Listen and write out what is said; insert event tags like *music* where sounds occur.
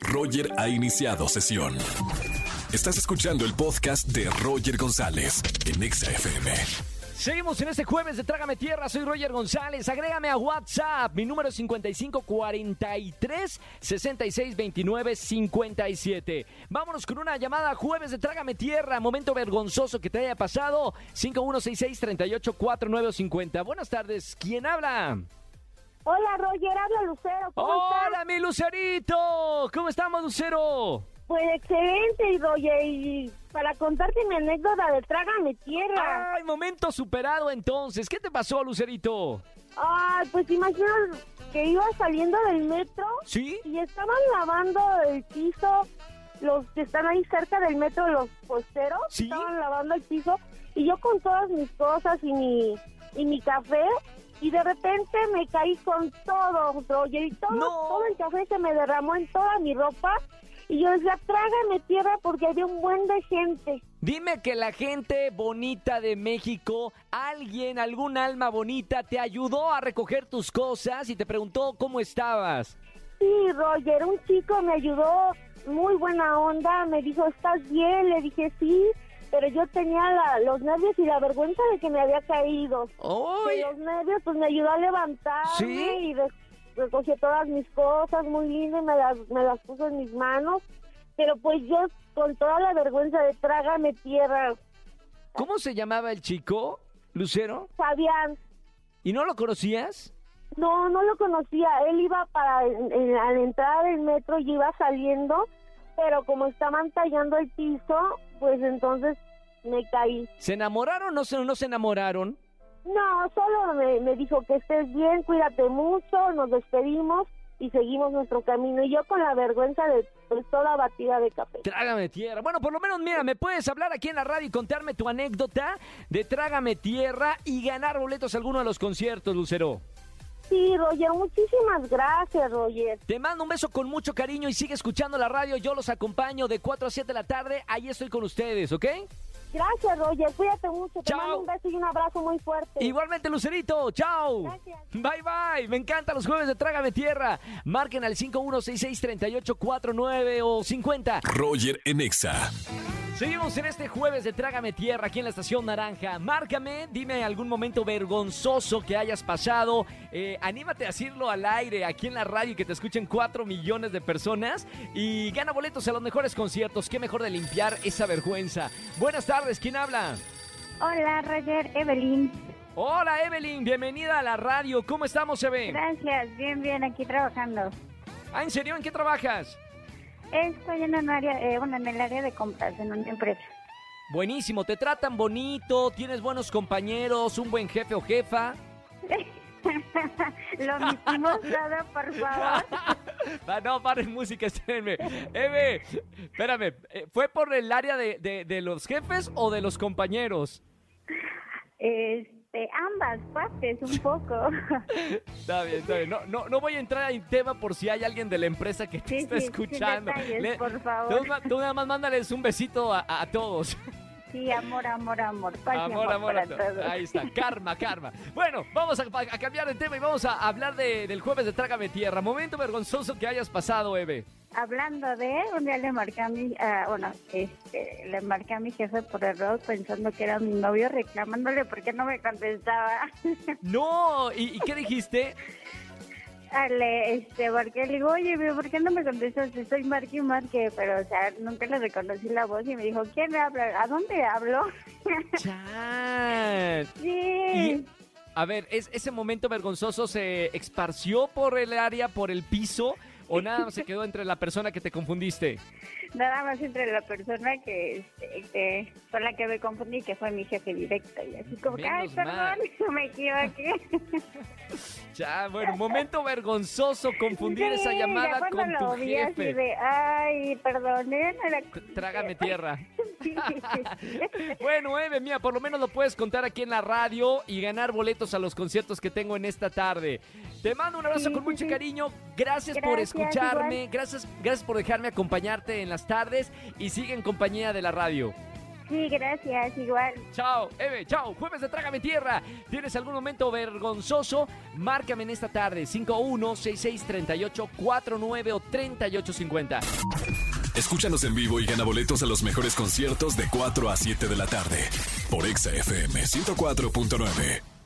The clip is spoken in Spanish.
Roger ha iniciado sesión. Estás escuchando el podcast de Roger González en Exa FM. Seguimos en este jueves de Trágame Tierra, soy Roger González. Agrégame a WhatsApp, mi número es 5543 6629 57. Vámonos con una llamada jueves de Trágame Tierra, momento vergonzoso que te haya pasado. 5166 384950. Buenas tardes, ¿quién habla? Hola, Roger, habla Lucero. ¿Cómo estás? Hola, mi Lucerito. ¿Cómo estamos, Lucero? Pues excelente, Roger. Y para contarte mi anécdota de Trágame Tierra. Ay, momento superado entonces. ¿Qué te pasó, Lucerito? Ay, pues imaginas que iba saliendo del metro ¿Sí? y estaban lavando el piso los que están ahí cerca del metro, los posteros. Sí. Estaban lavando el piso y yo con todas mis cosas y mi, y mi café. Y de repente me caí con todo, Roger, y todo, No. todo el café se me derramó en toda mi ropa. Y yo decía, trágame tierra porque había un buen de gente. Dime que la gente bonita de México, alguien, algún alma bonita, te ayudó a recoger tus cosas y te preguntó cómo estabas. Sí, Roger, un chico me ayudó, muy buena onda, me dijo, ¿estás bien? Le dije, sí, pero yo tenía la- los nervios y la vergüenza de que me había caído. ¡Ay! los nervios, pues me ayudó a levantarme ¿Sí? y re- recogió todas mis cosas muy lindas y me las, me las puso en mis manos. Pero pues yo con toda la vergüenza de trágame tierra, ¿Cómo se llamaba el chico, Lucero? Fabián, ¿Y no lo conocías? no, no lo conocía. Él iba para, en- en- al entrar al metro y iba saliendo, pero como estaban tallando el piso, pues entonces me caí. ¿Se enamoraron o no se, no se enamoraron? No, solo me, me dijo que estés bien, cuídate mucho, nos despedimos y seguimos nuestro camino. Y yo con la vergüenza de pues, toda batida de café. Trágame tierra. Bueno, por lo menos, mira, me puedes hablar aquí en la radio y contarme tu anécdota de Trágame tierra y ganar boletos a alguno de los conciertos, Lucero. Sí, Roger, muchísimas gracias, Roger. Te mando un beso con mucho cariño y sigue escuchando la radio. Yo los acompaño de 4 a 7 de la tarde. Ahí estoy con ustedes, ¿ok? Gracias, Roger, cuídate mucho. Te mando un beso y un abrazo muy fuerte. Igualmente, Lucerito. Chao. Gracias. Bye, bye. Me encantan los jueves de Trágame Tierra. Marquen al 5166-3849 o 50. Roger en Exa. Seguimos en este jueves de Trágame Tierra aquí en la Estación Naranja. Márcame, dime algún momento vergonzoso que hayas pasado. Eh, anímate a decirlo al aire aquí en la radio y que te escuchen 4 millones de personas. Y gana boletos a los mejores conciertos. Qué mejor de limpiar esa vergüenza. Buenas tardes, ¿quién habla? Hola, Roger, Evelyn. Hola Evelyn, bienvenida a la radio. ¿Cómo estamos, Eve? Gracias, bien, bien, aquí trabajando. Ah, ¿en serio? ¿En qué trabajas? Estoy en un área, eh, bueno, en el área de compras, en una empresa. Buenísimo, te tratan bonito, tienes buenos compañeros, un buen jefe o jefa. *laughs* Lo omitimos todo, por favor. *laughs* Ah, no, paren música, espérenme. Eve, espérame, eh, ¿fue por el área de, de- de los jefes o de los compañeros? Este, ambas partes, un poco. *laughs* Está bien, está bien. No, no, no voy a entrar en tema por si hay alguien de la empresa que te Sí, está sí, escuchando. detalles, por tú, favor. ma- tú nada más mándales un besito a, a todos. *laughs* Sí, amor, amor, amor. Paz y Amor, amor, para todos. Ahí está, karma, karma. Bueno, vamos a, a cambiar de tema y vamos a hablar de- del jueves de Trágame Tierra. Momento vergonzoso que hayas pasado, Eve. Hablando de, un día le marqué a mi, ah, bueno, este, le marqué a mi jefe por error pensando que era mi novio, reclamándole por qué no me contestaba. No, ¿y, y qué dijiste? *laughs* Ah, le, este, marqué, le digo, oye, ¿por qué no me contestas? Estoy marque y marque, pero, o sea, nunca le reconocí la voz y me dijo, ¿quién me habla? ¿A dónde hablo? *laughs* Chan. sí. Y, a ver, ¿es, ¿ese momento vergonzoso se esparció por el área, por el piso? ¿O nada se quedó entre la persona que te confundiste? Nada más entre la persona que, este, que con la que me confundí, que fue mi jefe directo. Y así como que, ay, perdón, *laughs* me equivoqué. *laughs* Ya, bueno, momento vergonzoso confundir Sí, esa llamada con tu así jefe. de, ay, perdón, ¿eh? no era- Trágame tierra. *laughs* Bueno, Eve, mía, por lo menos lo puedes contar aquí en la radio y ganar boletos a los conciertos que tengo en esta tarde. Te mando un abrazo Sí, con mucho sí. cariño. Gracias, por escucharme. igual. Gracias, gracias por dejarme acompañarte en tardes y sigue en compañía de la radio. Sí, gracias, igual. Chao, Eve, chao. Jueves de Trágame Tierra. ¿Tienes algún momento vergonzoso? Márcame en esta tarde 51663849 o 3850. Escúchanos en vivo y gana boletos a los mejores conciertos de 4 a 7 de la tarde por Exa FM 104.9.